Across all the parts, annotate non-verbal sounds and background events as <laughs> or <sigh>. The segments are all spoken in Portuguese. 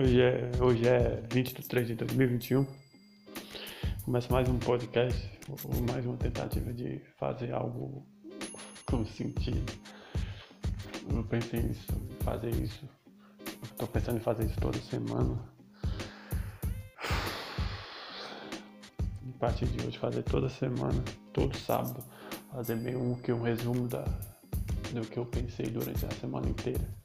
Hoje é, hoje é 20 de 3 de 2021. Começa mais um podcast, ou mais uma tentativa de fazer algo com sentido. Eu pensei em fazer isso. Estou pensando em fazer isso toda semana. A partir de hoje, fazer toda semana, todo sábado, fazer meio que um resumo da, do que eu pensei durante a semana inteira.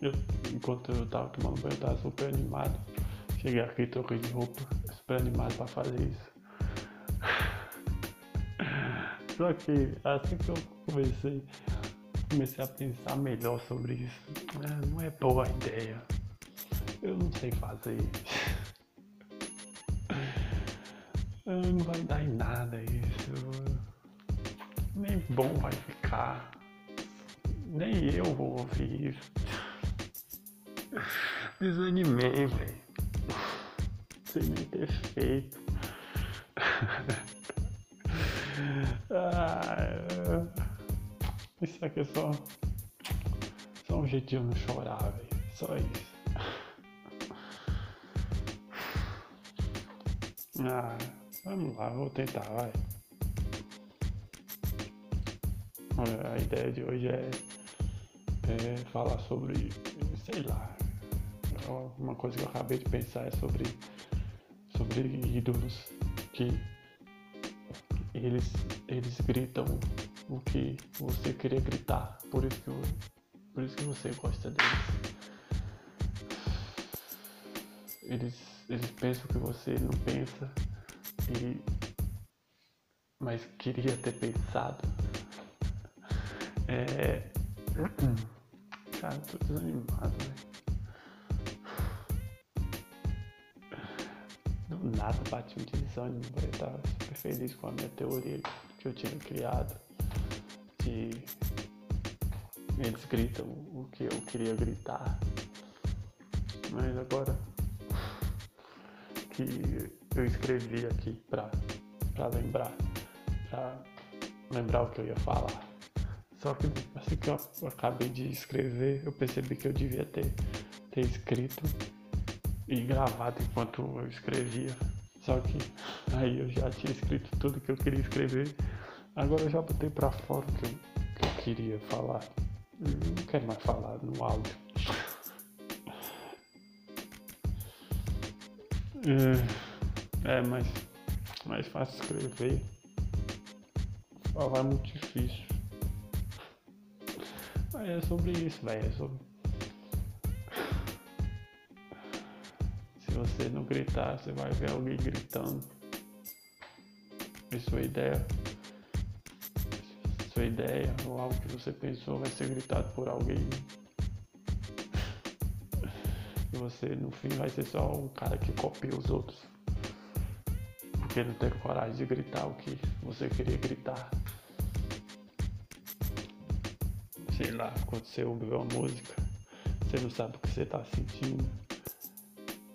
Eu, enquanto eu tava tomando banho, eu tava super animado. Cheguei aqui, troquei de roupa, super animado pra fazer isso. <sighs> Só que assim que eu comecei, comecei a pensar melhor sobre isso. É, não é boa ideia. Eu não sei fazer isso. <laughs> Não vai dar em nada isso. Nem bom vai ficar. Nem eu vou ouvir isso. <laughs> Desanimei, velho. Sem nem ter feito. <laughs> ah, isso aqui é só, só um jeitinho não chorar, velho. Só isso. Ah, vamos lá, vou tentar, vai. A ideia de hoje é, é falar sobre, sei lá, uma coisa que eu acabei de pensar é sobre, sobre ídolos que eles, eles gritam o que você queria gritar, por isso que, eu, por isso que você gosta deles. Eles, eles pensam que você não pensa, e, mas queria ter pensado. É. <clears throat> Cara, tô desanimado, velho. Nada bati um desânimo, velho. Eu tava super feliz com a minha teoria que eu tinha criado. De. Eles gritam o que eu queria gritar. Mas agora que eu escrevi aqui pra, pra lembrar. Pra lembrar o que eu ia falar. Só que assim que eu acabei de escrever, eu percebi que eu devia ter, ter escrito e gravado enquanto eu escrevia. Só que aí eu já tinha escrito tudo que eu queria escrever. Agora eu já botei pra fora o que que eu queria falar. Eu não quero mais falar no áudio. É, é mais, mais fácil escrever. Falar é muito difícil. Mas é sobre isso, velho. É sobre. Você não gritar, você vai ver alguém gritando. E sua ideia. Sua ideia ou algo que você pensou vai ser gritado por alguém. E você no fim vai ser só um cara que copia os outros. Porque não teve coragem de gritar o que você queria gritar. sei lá, você ouve uma música, você não sabe o que você está sentindo.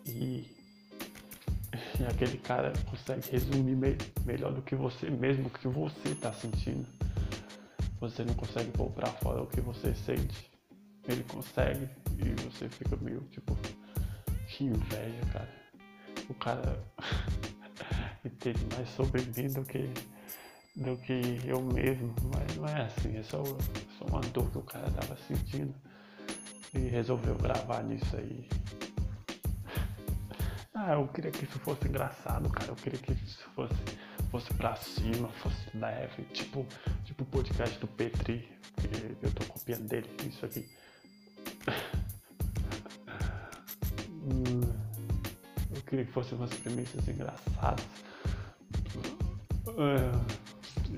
E, e, <laughs> aquele cara consegue resumir me, melhor do que você mesmo o que você está sentindo. Você não consegue pôr pra fora o que você sente. Ele consegue e você fica meio tipo, que inveja, cara. O cara <laughs> entende mais sobre mim do que do que eu mesmo, mas não é assim, é só, só uma dor que o cara tava sentindo e resolveu gravar nisso aí. Ah, eu queria que isso fosse engraçado, cara. Eu queria que isso fosse, fosse pra cima, fosse leve, tipo, tipo o podcast do Petri, que eu tô copiando dele, isso aqui. Hum, eu queria que fossem umas premissas engraçadas. É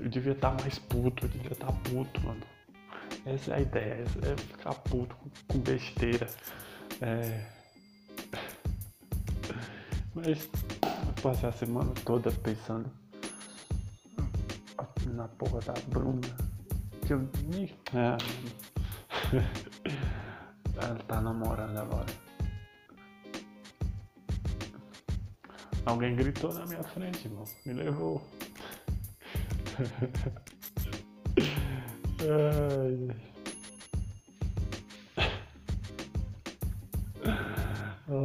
eu devia estar tá mais puto, eu devia estar tá puto, mano. Essa é a ideia, é ficar puto com besteira. É... Mas eu passei a semana toda pensando na porra da Bruna. Que eu. É, <laughs> ela tá namorando agora. Alguém gritou na minha frente, irmão. Me levou. <laughs> Ai.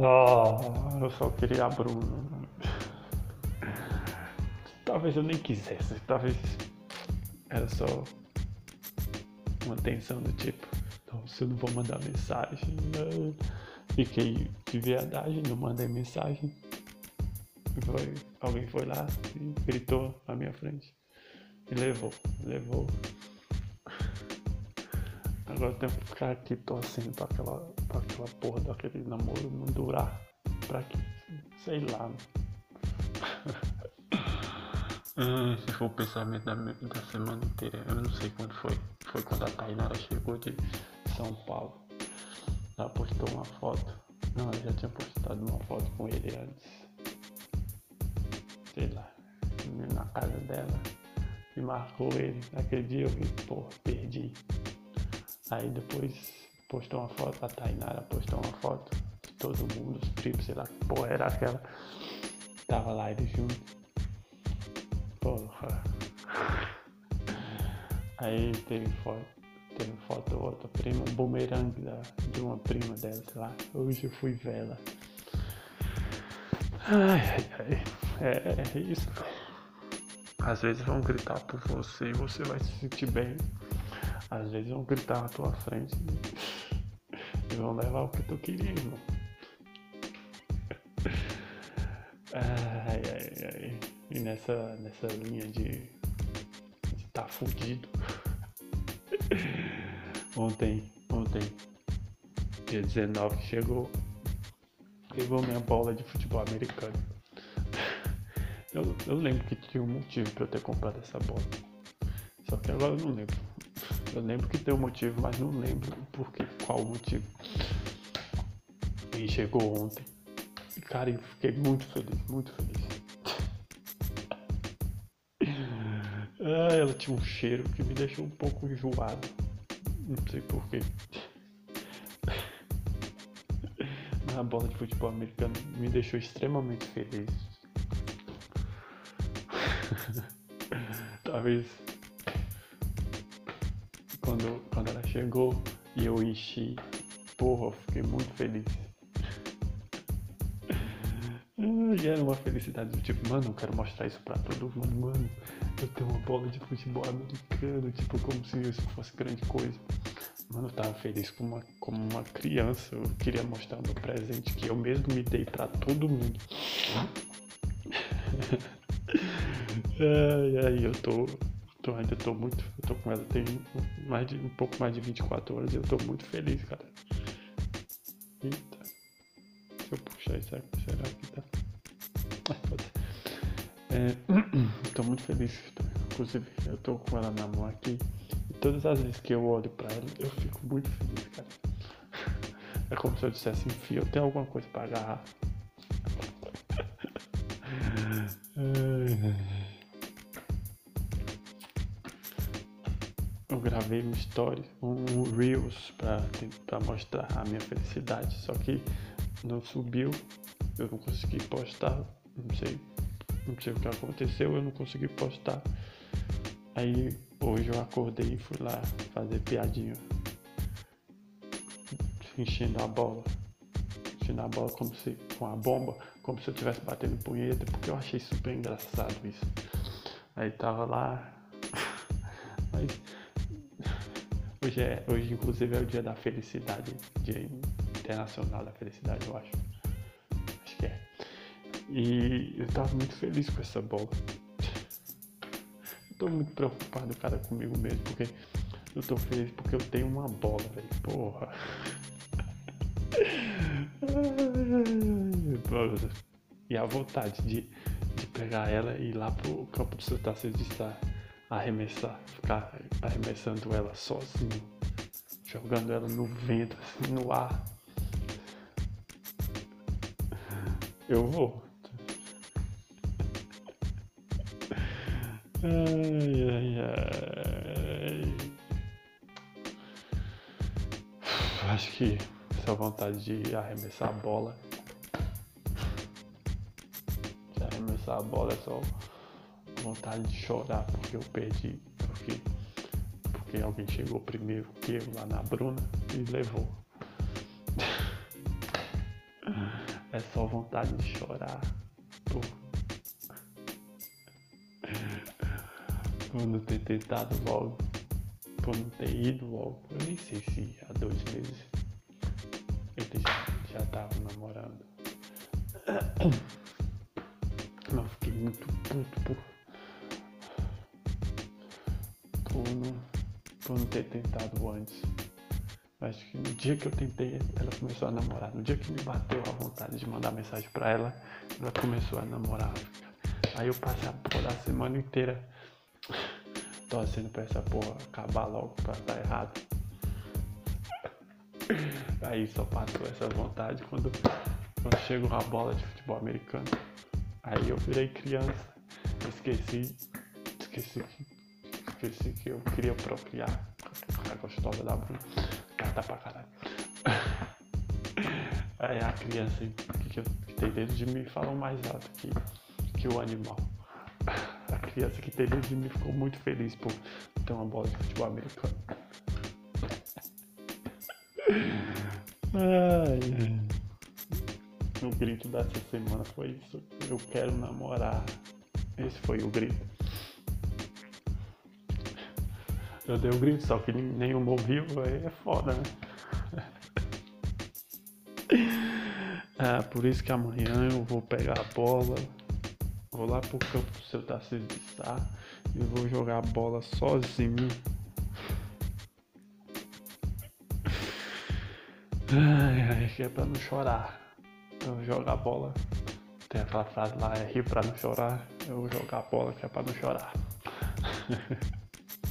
Oh, eu só queria a Bruna. Talvez eu nem quisesse, talvez era só uma tensão do tipo, então se eu não vou mandar mensagem, eu fiquei de verdade, não mandei mensagem. Foi, alguém foi lá e gritou na minha frente. E levou, levou. Agora eu tenho que ficar aqui torcendo pra aquela, pra aquela porra daquele namoro não durar. Pra que, sei lá. <laughs> Ah, esse foi o pensamento da, da semana inteira. Eu não sei quando foi. Foi quando a Tainara chegou de São Paulo. Ela postou uma foto. Não, ela já tinha postado uma foto com ele antes. Sei lá. Na casa dela. E marcou ele. Naquele dia eu vi, pô, perdi. Aí depois postou uma foto, a Tainara postou uma foto de todo mundo, os primos, sei lá porra era aquela. Tava lá eles juntos. Porra. Aí teve foto, teve foto outra prima, um bumerangue da, de uma prima dela, sei lá. Hoje eu fui vela. Ai, ai, ai. É, é isso. Às vezes vão gritar por você e você vai se sentir bem. Às vezes vão gritar na tua frente e vão levar o que tu queria, irmão. Ai, ai, ai. E nessa, nessa linha de, de tá fudido. Ontem, ontem, dia 19, chegou. Levou minha bola de futebol americano. Eu, eu lembro que tinha um motivo pra eu ter comprado essa bola. Só que agora eu não lembro. Eu lembro que tem um motivo, mas não lembro por qual o motivo. E chegou ontem. E cara, eu fiquei muito feliz, muito feliz. <laughs> Ah, ela tinha um cheiro que me deixou um pouco enjoado. Não sei porquê. <laughs> A bola de futebol americano me deixou extremamente feliz. <laughs> Talvez quando, quando ela chegou e eu enchi, porra, fiquei muito feliz. <laughs> E era uma felicidade do tipo, mano, eu quero mostrar isso pra todo mundo, mano. Eu tenho uma bola de futebol americano, tipo, como se isso fosse grande coisa. Mano, eu tava feliz como uma, como uma criança. Eu queria mostrar meu presente que eu mesmo me dei pra todo mundo. <laughs> ai, ai, eu tô, tô. Ainda tô muito. Eu tô com ela tem mais de, um pouco mais de 24 horas e eu tô muito feliz, cara. Eita. Se eu puxar isso aqui, será que tá? <laughs> É, <clears throat> tô muito feliz. Inclusive, eu tô com ela na mão aqui. E todas as vezes que eu olho pra ela, eu fico muito feliz, cara. <laughs> É como se eu dissesse, enfim, eu tenho alguma coisa pra agarrar. <laughs> gravei um story, um Reels pra mostrar a minha felicidade, só que não subiu, eu não consegui postar, não sei não sei o que aconteceu, eu não consegui postar. Aí hoje eu acordei e fui lá fazer piadinha. Enchendo a bola. Enchendo a bola como se com a bomba, como se eu estivesse batendo punheta, porque eu achei super engraçado isso. Aí tava lá. <laughs> Mas hoje é. Hoje inclusive é o dia da felicidade, dia internacional da felicidade, eu acho. Acho que é. E eu tava muito feliz com essa bola. Eu tô muito preocupado, cara, comigo mesmo, porque eu tô feliz porque eu tenho uma bola, velho. Porra. E a vontade de, de pegar ela e ir lá pro campo do de estar arremessar, ficar arremessando ela sozinho, jogando ela no vento, assim, no ar. Eu vou. Ai, ai, ai. Acho que essa vontade de arremessar a bola. De arremessar a bola é só vontade de chorar porque eu perdi. Porque, porque alguém chegou primeiro que eu lá na Bruna e levou. <laughs> é só vontade de chorar por, por não ter tentado logo, por não ter ido logo. Eu nem sei se há dois meses ele já, já tava namorando. <coughs> Mas fiquei muito puto por, por, não, ter tentado antes. Acho que no dia que eu tentei, ela começou a namorar. No dia que me bateu a vontade de mandar mensagem pra ela, ela começou a namorar. Aí eu passei a porra da semana inteira torcendo pra essa porra acabar logo, pra dar errado. Aí só passou essa vontade quando, quando chegou a bola de futebol americano. Aí eu virei criança, esqueci, esqueci, esqueci que eu queria procriar a gostosa da Bruna tá pra caralho. <laughs> Aí a criança que, que tem dentro de mim falou mais alto que, que o animal. <laughs> A criança que tem dentro de mim ficou muito feliz por ter uma bola de futebol americano. <laughs> Ai. O grito dessa semana foi isso. Eu quero namorar. Esse foi o grito. Eu dei o um grito, só que nenhum ouviu, aí é foda, né? É, <laughs> por isso que amanhã eu vou pegar a bola, vou lá pro campo do seu Tarcísio de Sá e vou jogar a bola sozinho. Ai, ai, que é pra não chorar. Eu vou jogar a bola. Tem aquela frase lá, é rir pra não chorar. Eu vou jogar a bola que é pra não chorar.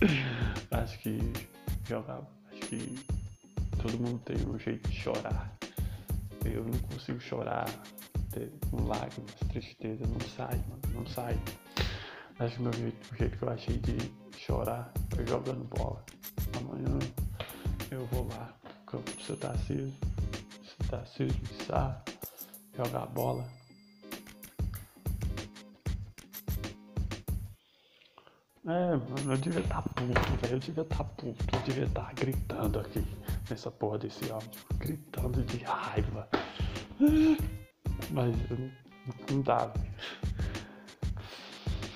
<laughs> acho que jogar, acho que todo mundo tem um jeito de chorar. Eu não consigo chorar, um lágrimas, tristeza, não sai, mano, não sai. Acho que meu jeito, o jeito que eu achei de chorar foi jogando bola. Amanhã eu vou lá pro campo do seu Tarcísio, seu Tarcísio de Sá, jogar bola É, eu devia estar tá puto, velho. Eu devia estar tá puto. Eu devia estar tá gritando aqui nessa porra desse áudio. Gritando de raiva. Mas não, dá, velho.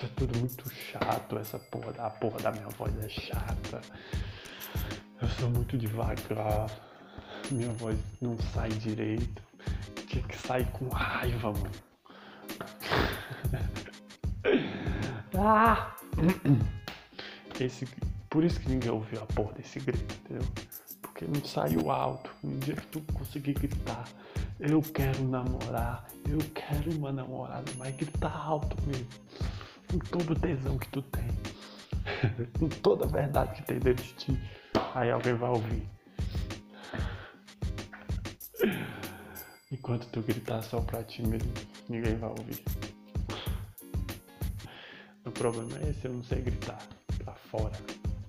É tudo muito chato. Essa porra da porra da minha voz é chata. Eu sou muito devagar. Minha voz não sai direito. Tinha que sair com raiva, mano. <laughs> ah! Esse, por isso que ninguém ouviu a porra desse grito, entendeu? Porque não saiu alto. Um dia que tu conseguir gritar, eu quero namorar, eu quero uma namorada, mas gritar alto mesmo. Com todo o tesão que tu tem. <laughs> com toda a verdade que tem dentro de ti. Aí alguém vai ouvir. Enquanto tu gritar só pra ti mesmo, ninguém vai ouvir. Problema é esse, eu não sei gritar pra fora.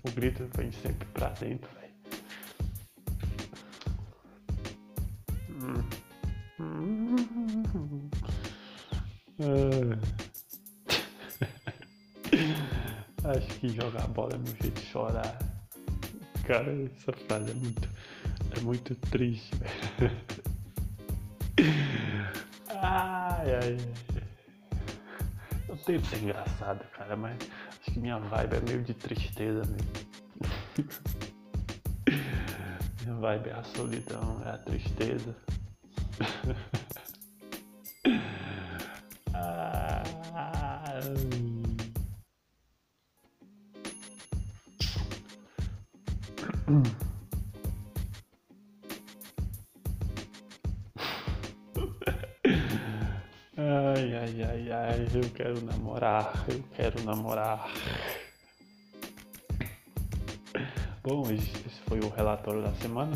O grito vem sempre pra dentro, velho. <laughs> Acho que jogar bola é meu jeito de chorar. Cara, essa frase é muito, é muito triste, velho. <laughs> Ai, ai, ai tento ser engraçado, cara, mas acho que minha vibe é meio de tristeza mesmo. <laughs> minha vibe é a solidão, é a tristeza. <laughs> ah, Ai, ai, ai, ai, eu quero namorar, eu quero namorar. Bom, esse foi o relatório da semana,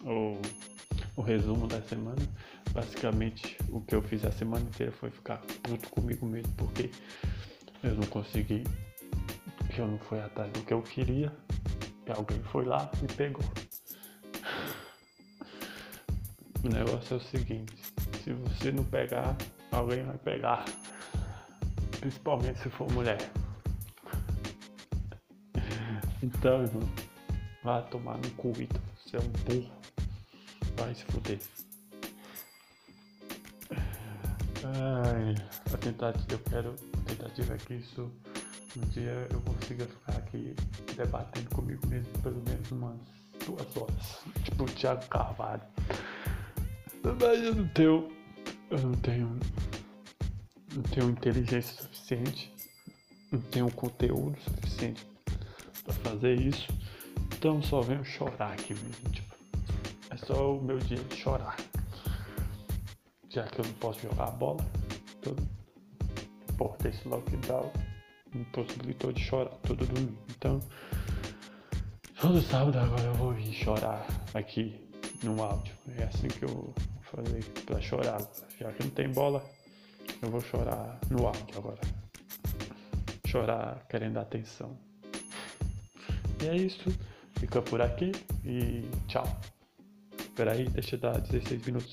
o, o resumo da semana. Basicamente, o que eu fiz a semana inteira foi ficar puto comigo mesmo, porque eu não consegui, eu não fui atrás do que eu queria, e alguém foi lá e pegou. O negócio é o seguinte, se você não pegar, alguém vai pegar. Principalmente se for mulher. Então, irmão, vai tomar no cu, Você é um burro. Vai se fuder. Ai, a tentativa, eu quero, a tentativa é que isso um dia eu consiga ficar aqui debatendo comigo mesmo pelo menos umas duas horas. Tipo o Thiago Carvalho. Mas eu não tenho. Eu não tenho. Não tenho inteligência suficiente. Não tenho conteúdo suficiente pra fazer isso. Então só venho chorar aqui mesmo. Tipo, é só o meu dia de chorar. Já que eu não posso jogar a bola. Todo, por esse lockdown me possibilitou de chorar todo domingo. Então, todo sábado agora eu vou vir chorar aqui no áudio. É assim que eu vou fazer pra chorar. Já que não tem bola, eu vou chorar no áudio agora. Chorar querendo atenção. E é isso. Fica por aqui e tchau. Espera aí, deixa eu dar 16 minutos